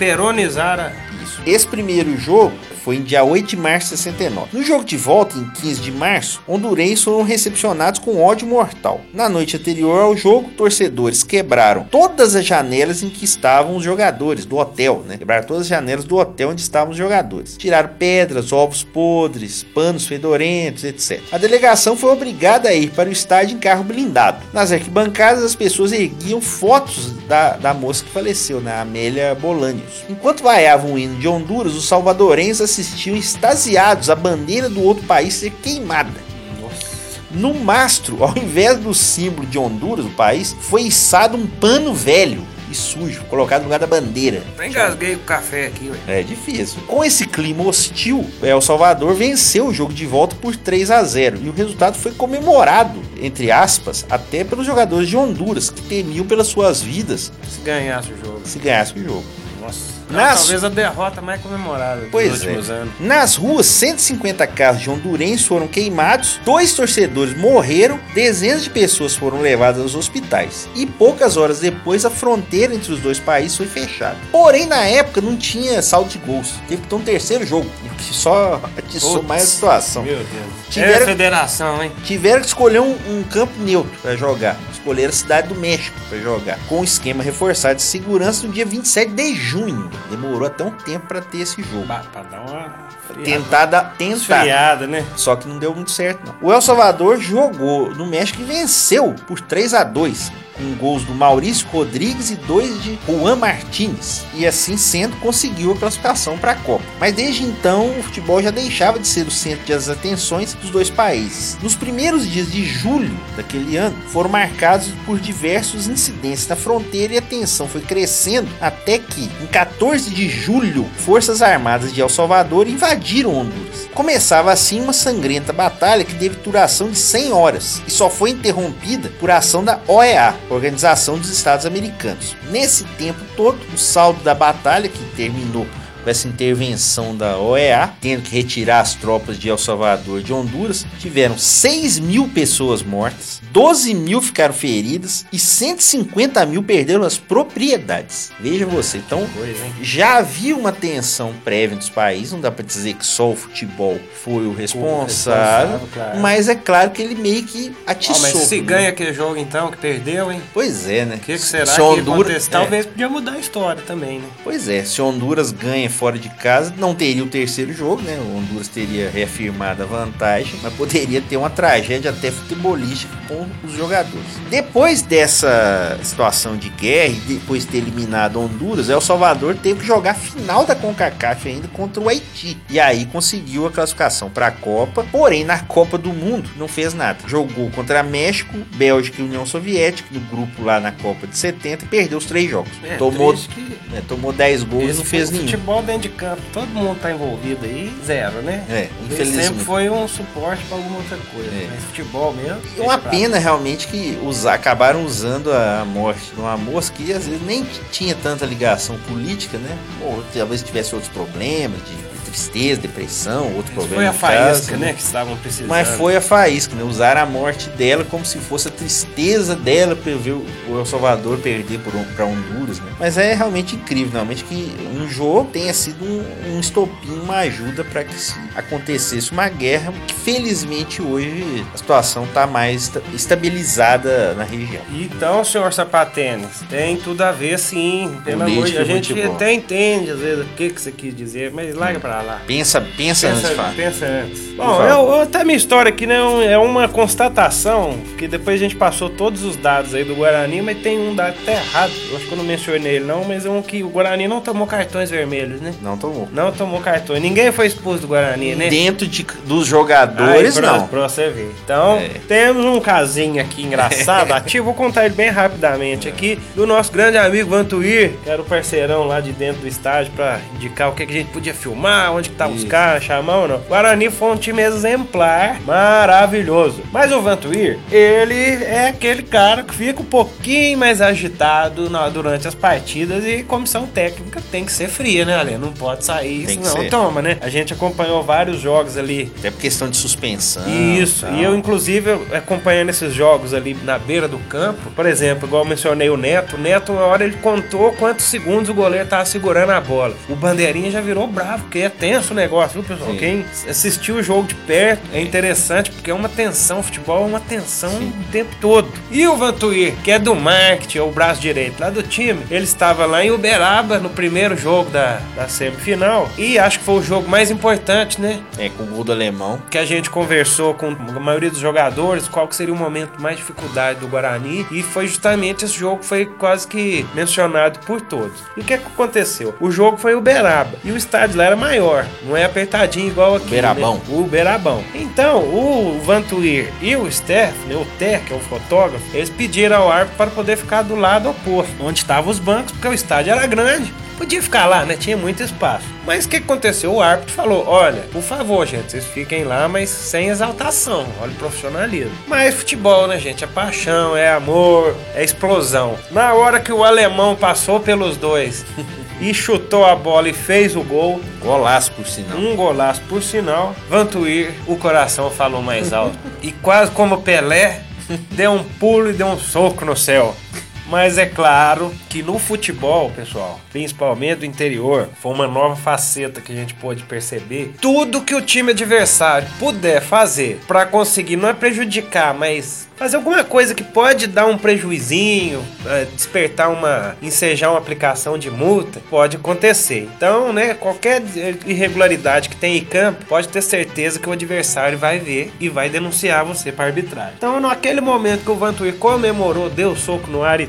Isso. Esse primeiro jogo foi em dia 8 de março de 69. No jogo de volta, em 15 de março, hondurenses foram recepcionados com ódio mortal. Na noite anterior ao jogo, torcedores quebraram todas as janelas em que estavam os jogadores do hotel, né? Quebraram todas as janelas do hotel onde estavam os jogadores. Tiraram pedras, ovos podres, panos fedorentos, etc. A delegação foi obrigada a ir para o estádio em carro blindado. Nas arquibancadas, as pessoas erguiam fotos da, da moça que faleceu, né? Amélia Bolanios. Enquanto vaiavam o hino de Honduras, os salvadorenses assistiam extasiados a bandeira do outro país ser queimada. No mastro, ao invés do símbolo de Honduras, o país, foi içado um pano velho e sujo, colocado no lugar da bandeira. Eu engasguei com o café aqui, ué. É difícil. Com esse clima hostil, El Salvador venceu o jogo de volta por 3 a 0 e o resultado foi comemorado, entre aspas, até pelos jogadores de Honduras que temiam pelas suas vidas Se ganhasse o jogo. se ganhasse o jogo. Nossa. Nas- Talvez a derrota mais comemorada dos Pois últimos é. anos. Nas ruas, 150 carros de hondurenses foram queimados, dois torcedores morreram, dezenas de pessoas foram levadas aos hospitais. E poucas horas depois, a fronteira entre os dois países foi fechada. Porém, na época, não tinha saldo de gols. Teve que ter um terceiro jogo, o que só atiçou mais a situação. Meu Deus. Tiveram- É a federação, hein? Tiveram que escolher um, um campo neutro para jogar. Escolheram a cidade do México para jogar. Com um esquema reforçado de segurança no dia 27 de junho. Demorou até um tempo para ter esse jogo. Pra dar uma friada. Tentar dar, tentar. esfriada, né? Só que não deu muito certo, não. O El Salvador jogou no México e venceu por 3 a 2 com gols do Maurício Rodrigues e dois de Juan Martínez. E assim sendo, conseguiu a classificação para a Copa. Mas desde então, o futebol já deixava de ser o centro das atenções dos dois países. Nos primeiros dias de julho daquele ano, foram marcados por diversos incidentes na fronteira e a tensão foi crescendo até que, em 14 de julho, forças armadas de El Salvador invadiram Honduras. Começava assim uma sangrenta batalha que teve duração de 100 horas e só foi interrompida por ação da OEA, Organização dos Estados Americanos. Nesse tempo todo, o saldo da batalha, que terminou com essa intervenção da OEA, tendo que retirar as tropas de El Salvador de Honduras, tiveram 6 mil pessoas mortas, 12 mil ficaram feridas e 150 mil perderam as propriedades. Veja você, então já havia uma tensão prévia dos países, não dá pra dizer que só o futebol foi o responsável, claro. mas é claro que ele meio que atiçou. mas se né? ganha aquele jogo então, que perdeu, hein? Pois é, né? O que, que será se que Honduras, acontecer? é, Talvez podia mudar a história também, né? Pois é, se Honduras ganha fora de casa, não teria o terceiro jogo, né? O Honduras teria reafirmado a vantagem, mas poderia ter uma tragédia até futebolística com os jogadores. Depois dessa situação de guerra e depois de ter eliminado Honduras, El Salvador teve que jogar final da CONCACAF ainda contra o Haiti. E aí conseguiu a classificação para a Copa, porém na Copa do Mundo não fez nada. Jogou contra México, Bélgica e União Soviética, no grupo lá na Copa de 70 e perdeu os três jogos. É, Tomou que é, tomou 10 gols e não fez nenhum. Futebol dentro de campo, todo mundo tá envolvido aí, zero, né? É, infelizmente. sempre foi um suporte pra alguma outra coisa. É. Mas futebol mesmo. E uma pena realmente que usa- acabaram usando a morte de uma moça que às vezes nem tinha tanta ligação política, né? Ou talvez tivesse outros problemas de tristeza, depressão, outro problema. Foi a faísca, né? Que estavam precisando. Mas foi a faísca, né? Usaram a morte dela como se fosse a tristeza dela pra ver o El Salvador perder por, pra Honduras, né? Mas é realmente incrível, realmente que um jogo tenha sido um, um estopim, uma ajuda para que se acontecesse uma guerra, que felizmente hoje a situação tá mais esta- estabilizada na região. Então, senhor Sapatênis, tem tudo a ver sim. Pelo amor de A gente até entende às vezes o que, que você quis dizer, mas larga pra falar. Pensa, pensa, antes falar. pensa antes. Bom, eu, eu, até minha história aqui né, um- é uma constatação que depois a gente passou todos os dados aí do Guarani, mas tem um dado até errado. Eu acho que eu não mencionei ele não, mas é um que o Guarani não tomou cartões vermelhos, né? Não tomou. Não tomou cartões. Ninguém foi expulso do Guarani, né? Dentro de, dos jogadores, Aí, pra, não. Pra você ver. Então, É. temos um casinho aqui engraçado, (laughs) ativo. Vou contar ele bem rapidamente aqui. Do nosso grande amigo Vantuir, que era o parceirão lá de dentro do estádio, pra indicar o que, que a gente podia filmar, onde que estavam os caras, chamar ou não. Guarani foi um time exemplar, maravilhoso. Mas o Vantuir, ele é aquele cara que fica um pouquinho mais agitado na- durante as partidas e comissão técnica tem que ser fria, né, Ale? Não pode sair, Tem senão ser. toma, né? A gente acompanhou vários jogos ali Até por questão de suspensão. isso, tal. e eu inclusive acompanhando esses jogos ali na beira do campo, por exemplo, igual eu mencionei o Neto, o Neto, uma hora ele contou quantos segundos o goleiro tava segurando a bola. O Bandeirinha já virou bravo, porque é tenso o negócio, viu, pessoal? Sim. Quem assistiu o jogo de perto é interessante, porque é uma tensão, o futebol é uma tensão o tempo todo. E o Vantuir, que é do marketing, é o braço direito lá do time, ele estava lá em Uberaba no primeiro jogo da, da semifinal, e acho que foi o jogo mais importante, né? É, com o gol do alemão. que a gente conversou com a maioria dos jogadores qual que seria o momento mais dificuldade do Guarani e foi justamente esse jogo que foi quase que mencionado por todos. E o que, é que aconteceu? O jogo foi o Uberaba e o estádio lá era maior, não é apertadinho igual aqui. Uberabão. Né? O Uberabão. Então, o Vantuir e o Stephanie, o Té, que é o fotógrafo, eles pediram ao árbitro para poder ficar do lado oposto, onde estavam os bancos, porque o estádio era grande. Podia ficar lá, né? Tinha muito espaço. Mas o que aconteceu? O árbitro falou: olha, por favor, gente, vocês fiquem lá, mas sem exaltação. Olha o profissionalismo. Mas futebol, né, gente? É paixão, é amor, é explosão. Na hora que o alemão passou pelos dois e chutou a bola e fez o gol, Golaço, por sinal. um golaço por sinal, Vantuir, o coração falou mais alto. E quase como Pelé, (laughs) deu um pulo e deu um soco no céu. Mas é claro que no futebol, pessoal, principalmente do interior, foi uma nova faceta que a gente pôde perceber. Tudo que o time adversário puder fazer para conseguir não é prejudicar, mas fazer alguma coisa que pode dar um prejuizinho, eh, despertar uma, ensejar uma aplicação de multa, pode acontecer. Então, né, qualquer irregularidade que tem em campo, pode ter certeza que o adversário vai ver e vai denunciar você para arbitragem. Então, naquele momento que o Vantuir comemorou, deu soco no ar e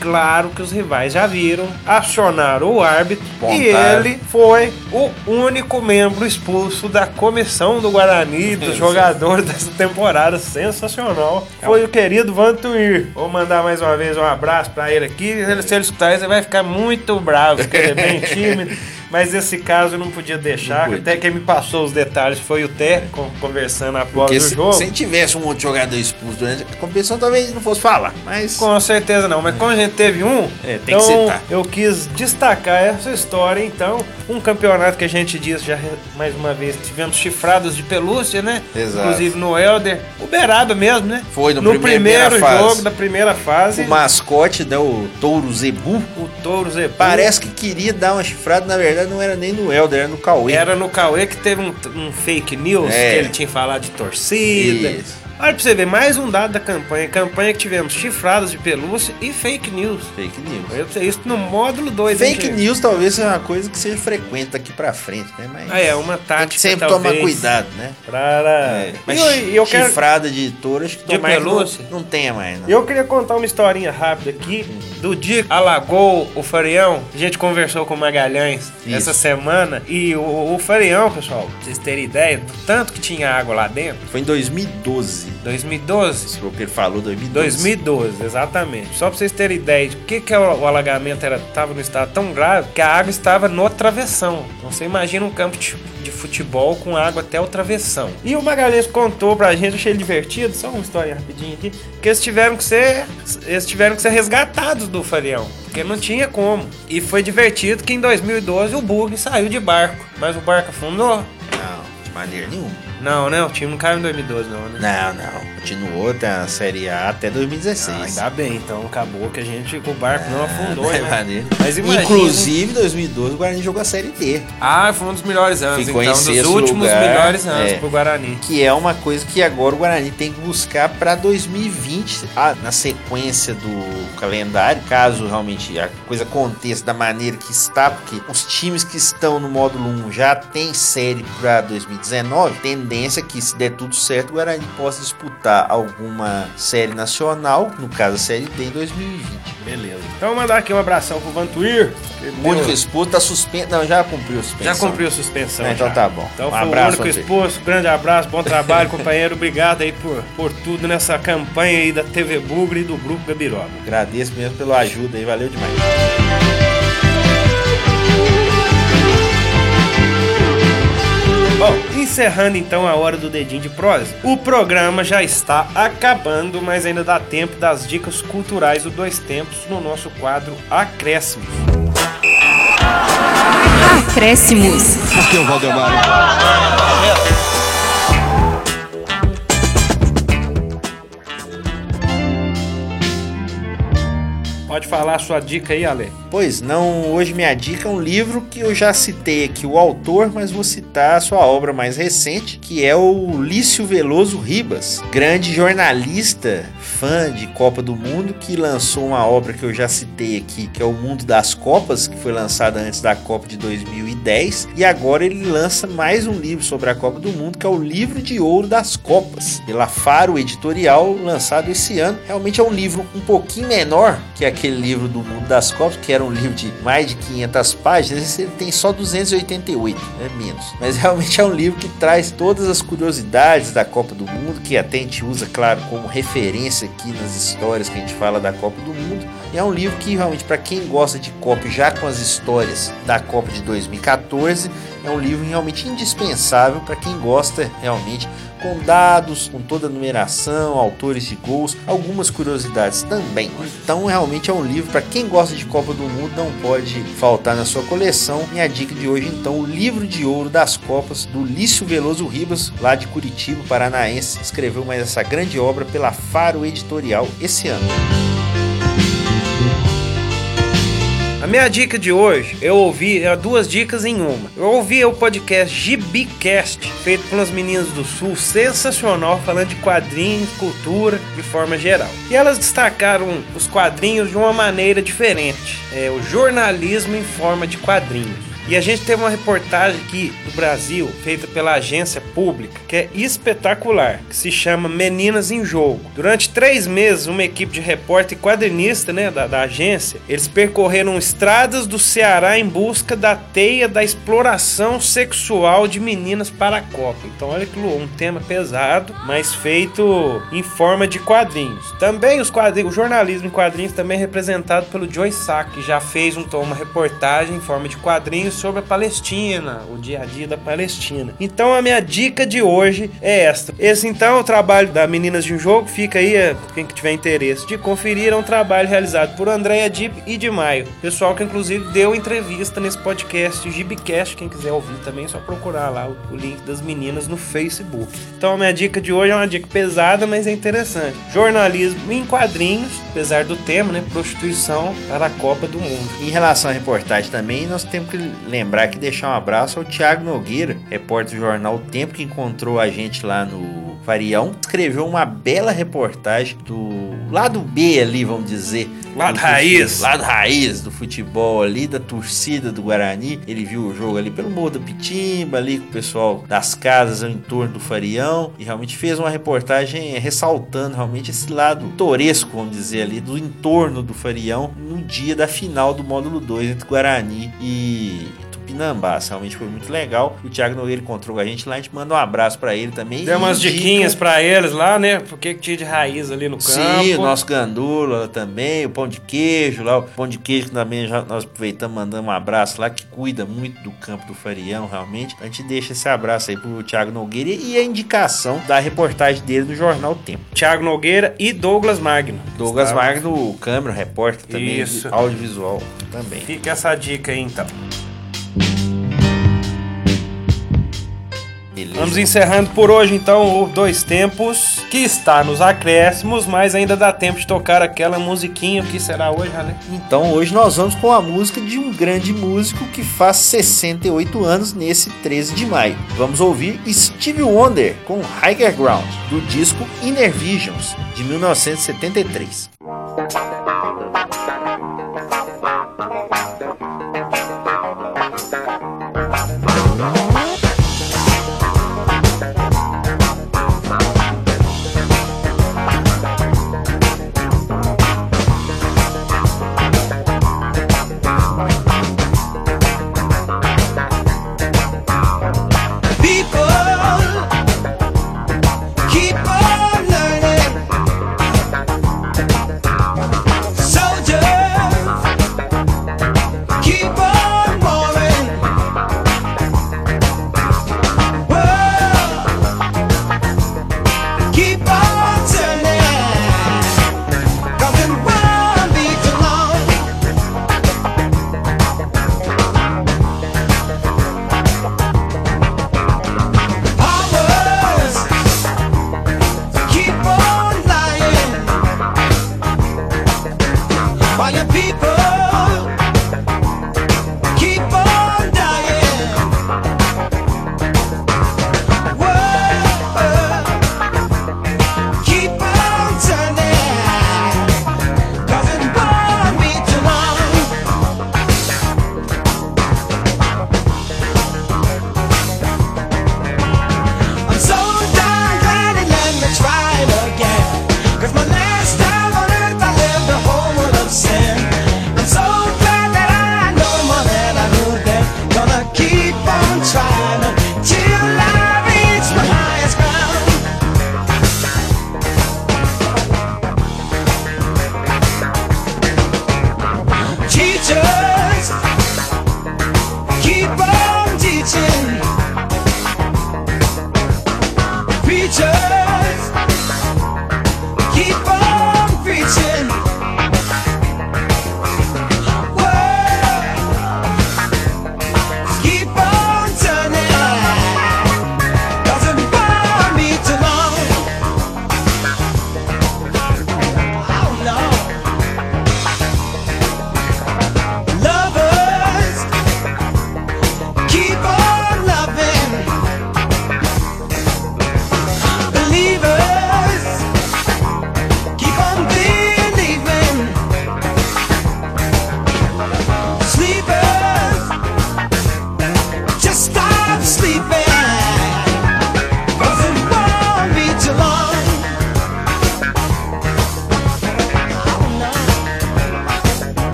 claro que os rivais já viram, acionaram o árbitro e ele foi o único membro expulso da comissão do Guarani, (laughs) dos jogadores dessa temporada sensacional. Foi o querido Vantuir. Vou mandar mais uma vez um abraço pra ele aqui. Se ele escutar isso, ele vai ficar muito bravo, porque ele é bem (laughs) tímido. Mas esse caso eu não podia deixar. Não. Até quem me passou os detalhes foi o Té, con- conversando após Porque o se, jogo. se tivesse um outro jogador expulso durante a competição, talvez não fosse falar. Mas. Com certeza não, mas como a gente teve um, É, tem então que citar. eu quis destacar essa história. Então, um campeonato que a gente diz já mais uma vez tivemos chifrados de pelúcia, né? Exato. Inclusive no Helder, Uberado mesmo, né? Foi no no primeiro- primeiro primeira fase. jogo da primeira fase. O mascote, né, o touro zebu, O Touro Zebu. parece que queria dar uma chifrada, na verdade não era nem no Helder, era no Cauê. Era no Cauê que teve um, um fake news, É. que ele tinha falado de torcida. Isso. Olha pra você ver, mais um dado da campanha. Campanha que tivemos chifrados de pelúcia e fake news. Fake news. Olha pra você, isso no módulo 2. Fake news talvez seja uma coisa que seja frequente daqui pra frente, né? Mas Ah, é, uma tem que tática sempre talvez, tomar cuidado, né? Para... É, Mas E eu, eu quero... chifrada de touro, acho que De pelúcia? Não, não tenha mais, não. Eu queria contar uma historinha rápida aqui do dia que alagou o Farião. A gente conversou com o Magalhães Isso. essa semana e o, o Farião, pessoal, pra vocês terem ideia do tanto que tinha água lá dentro, Foi em 2012. 2012. Isso foi o que ele falou, 2012. 2012, exatamente. Só pra vocês terem ideia de que, que o, o alagamento era, tava no estado tão grave que a água estava no travessão. Então você imagina um campo de, de futebol com água até o travessão. E o Magalhães contou pra gente, achei divertido, só uma história rapidinho aqui, que eles tiveram que ser, eles tiveram que ser resgatados do Farião. Porque não tinha como. E foi divertido que em 2012 o Bug saiu de barco. Mas o barco afundou? Não, de maneira nenhuma. Não, né? O time não caiu em 2012, não, né? Não, não. Continuou da Série A até 2016. Ah, ainda bem, então acabou que a gente, o barco não afundou, É né? Mas imagina... Inclusive, em 2012, o Guarani jogou a Série D. Ah, foi um dos melhores anos, Ficou então, dos sexto últimos lugar, melhores anos é. pro Guarani. Que é uma coisa que agora o Guarani tem que buscar para 2020, ah, na sequência do calendário, caso realmente a coisa aconteça da maneira que está, porque os times que estão no módulo 1 já têm série para 2019, tendência é que se der tudo certo, o Guarani possa disputar alguma série nacional, no caso a série D em 2020. Beleza. Então vou mandar aqui um abração pro Vantuir. O único expulso tá suspenso, não, já cumpriu a suspensão. Já cumpriu a suspensão. Ah, então já. tá bom. Então Um foi abraço, o único expulso. Grande abraço, bom trabalho, (laughs) companheiro. Obrigado aí por, por tudo nessa campanha aí da TV Bugre e do Grupo Gabiroba. Agradeço mesmo pela ajuda aí, valeu demais. Bom, encerrando então a hora do dedinho de prosa, o programa já está acabando, mas ainda dá tempo das dicas culturais do Dois Tempos no nosso quadro Acréscimos. Acréscimos. Aqui é o Valdemar. Pode falar a sua dica aí, Ale. Pois não, hoje minha dica é um livro que eu já citei aqui o autor, mas vou citar a sua obra mais recente, que é o Lício Veloso Ribas, grande jornalista, fã de Copa do Mundo, que lançou uma obra que eu já citei aqui, que é O Mundo das Copas, que foi lançada antes da Copa de 2010, e agora ele lança mais um livro sobre a Copa do Mundo, que é o Livro de Ouro das Copas, pela Faro Editorial, lançado esse ano. Realmente é um livro um pouquinho menor que aquele livro do Mundo das Copas, que era um livro de mais de 500 páginas, ele tem só 288, é menos. Mas realmente é um livro que traz todas as curiosidades da Copa do Mundo, que até a gente usa, claro, como referência aqui nas histórias que a gente fala da Copa do Mundo. É um livro que realmente, para quem gosta de Copa, já com as histórias da Copa de 2014, é um livro realmente indispensável para quem gosta realmente com dados, com toda a numeração, autores de gols, algumas curiosidades também. Então, realmente é um livro para quem gosta de Copa do Mundo, não pode faltar na sua coleção. Minha dica de hoje, então, o livro de ouro das Copas do Lício Veloso Ribas, lá de Curitiba, paranaense, escreveu mais essa grande obra pela Faro Editorial esse ano. A minha dica de hoje, eu ouvi é, duas dicas em uma. Eu ouvi o podcast Gibicast, feito pelas meninas do Sul, sensacional, falando de quadrinhos, cultura, de forma geral. E elas destacaram os quadrinhos de uma maneira diferente. É o jornalismo em forma de quadrinhos. E a gente teve uma reportagem aqui do Brasil, feita pela agência pública, que é espetacular, que se chama Meninas em Jogo. Durante três meses, uma equipe de repórter e quadrinista né, da, da agência, eles percorreram estradas do Ceará em busca da teia da exploração sexual de meninas para a Copa. Então olha que um tema pesado, mas feito em forma de quadrinhos. Também os quadrinhos, o jornalismo em quadrinhos também é representado pelo Joy Sack, que já fez um, uma reportagem em forma de quadrinhos sobre a Palestina, o dia a dia da Palestina. Então a minha dica de hoje é esta. Esse então é o trabalho da Meninas de um Jogo, fica aí, é, quem que tiver interesse de conferir, é um trabalho realizado por Andréia Dip e de Maio. Pessoal que inclusive deu entrevista nesse podcast Gibicast, quem quiser ouvir também é só procurar lá o link das meninas no Facebook. Então a minha dica de hoje é uma dica pesada, mas é interessante. Jornalismo em quadrinhos, apesar do tema, né, prostituição para a Copa do Mundo. Em relação à reportagem também, nós temos que lembrar que deixar um abraço ao Thiago Nogueira, repórter do jornal O Tempo, que encontrou a gente lá no Farião. Escreveu uma bela reportagem do lado B ali, vamos dizer. Lado do raiz. Lado raiz do futebol ali, da torcida do Guarani. Ele viu o jogo ali pelo Morro da Pitimba, ali com o pessoal das casas ao entorno do Farião. E realmente fez uma reportagem ressaltando realmente esse lado toresco, vamos dizer ali, do entorno do Farião no dia da final do módulo 2 entre Guarani e Tupinambás. Realmente foi muito legal. O Thiago Nogueira encontrou com a gente lá, a gente manda um abraço pra ele também. Deu umas indica- diquinhas pra eles lá, né? Porque que tinha de raiz ali no campo. Sim, o nosso gandula também, o pão de queijo lá, o pão de queijo que também já nós aproveitamos mandando um abraço lá, que cuida muito do campo do Farião, realmente. A gente deixa esse abraço aí pro Thiago Nogueira e a indicação da reportagem dele no Jornal Tempo. Thiago Nogueira e Douglas Magno. Douglas Estava- Magno, câmera, repórter também, Isso. audiovisual também. Fica essa dica aí então. Beleza. Vamos encerrando por hoje então o Dois Tempos, que está nos acréscimos, mas ainda dá tempo de tocar aquela musiquinha que será hoje, Ale? Então hoje nós vamos com a música de um grande músico que faz 68 anos nesse 13 de maio. Vamos ouvir Steve Wonder com Higher Ground, do disco Inner Visions, de 1973.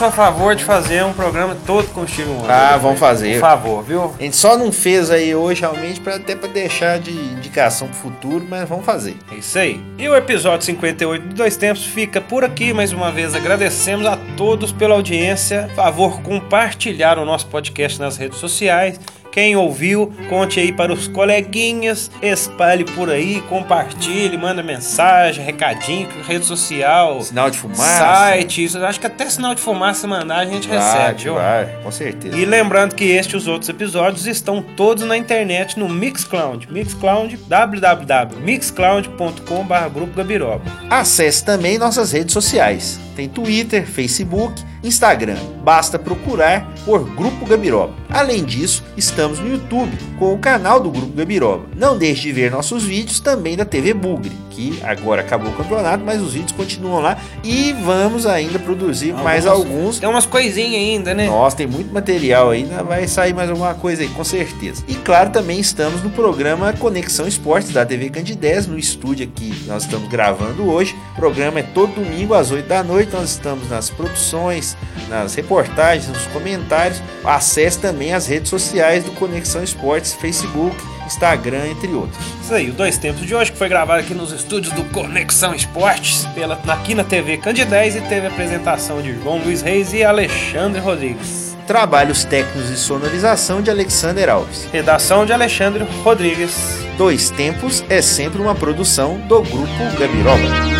Sou a favor de fazer um programa todo com o Steve Wonder. Ah, vamos fazer. Por favor, viu? A gente só não fez aí hoje realmente para até para deixar de indicação pro futuro, mas vamos fazer. É isso aí. E o episódio 58 do Dois Tempos fica por aqui. Mais uma vez agradecemos a todos pela audiência. Por favor, compartilhar o nosso podcast nas redes sociais. Quem ouviu, conte aí para os coleguinhas, espalhe por aí, compartilhe, manda mensagem, recadinho, rede social, Sinal de fumaça. site, isso, acho que até sinal de fumaça mandar a gente recebe, viu? vai, com certeza. E lembrando que este e os outros episódios estão todos na internet no Mixcloud. Mixcloud, www.mixcloud.com.br Grupo Gabiroba. Acesse também nossas redes sociais. Tem Twitter, Facebook, Instagram. Basta procurar por Grupo Gabiroba. Além disso, estamos no YouTube com o canal do Grupo Gabiroba. Não deixe de ver nossos vídeos também da TV Bugre, aqui. Agora acabou o campeonato, mas os vídeos continuam lá e vamos ainda produzir mais alguns. Tem umas coisinhas ainda, né? Nossa, tem muito material ainda, vai sair mais alguma coisa aí, com certeza. E claro, também estamos no programa Conexão Esportes da TV Candidez, no estúdio aqui nós estamos gravando hoje. O programa é todo domingo às 8 da noite, nós estamos nas produções, nas reportagens, nos comentários. Acesse também as redes sociais do Conexão Esportes, Facebook, Instagram, entre outros. Isso aí, o Dois Tempos de hoje que foi gravado aqui nos estúdios do Conexão Esportes, pela, aqui na TV Candidez e teve a apresentação de João Luiz Reis e Alexandre Rodrigues. Trabalhos técnicos e sonorização de Alexander Alves. Redação de Alexandre Rodrigues. Dois Tempos é sempre uma produção do Grupo Gabiroba.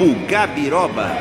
Grupo Gabiroba.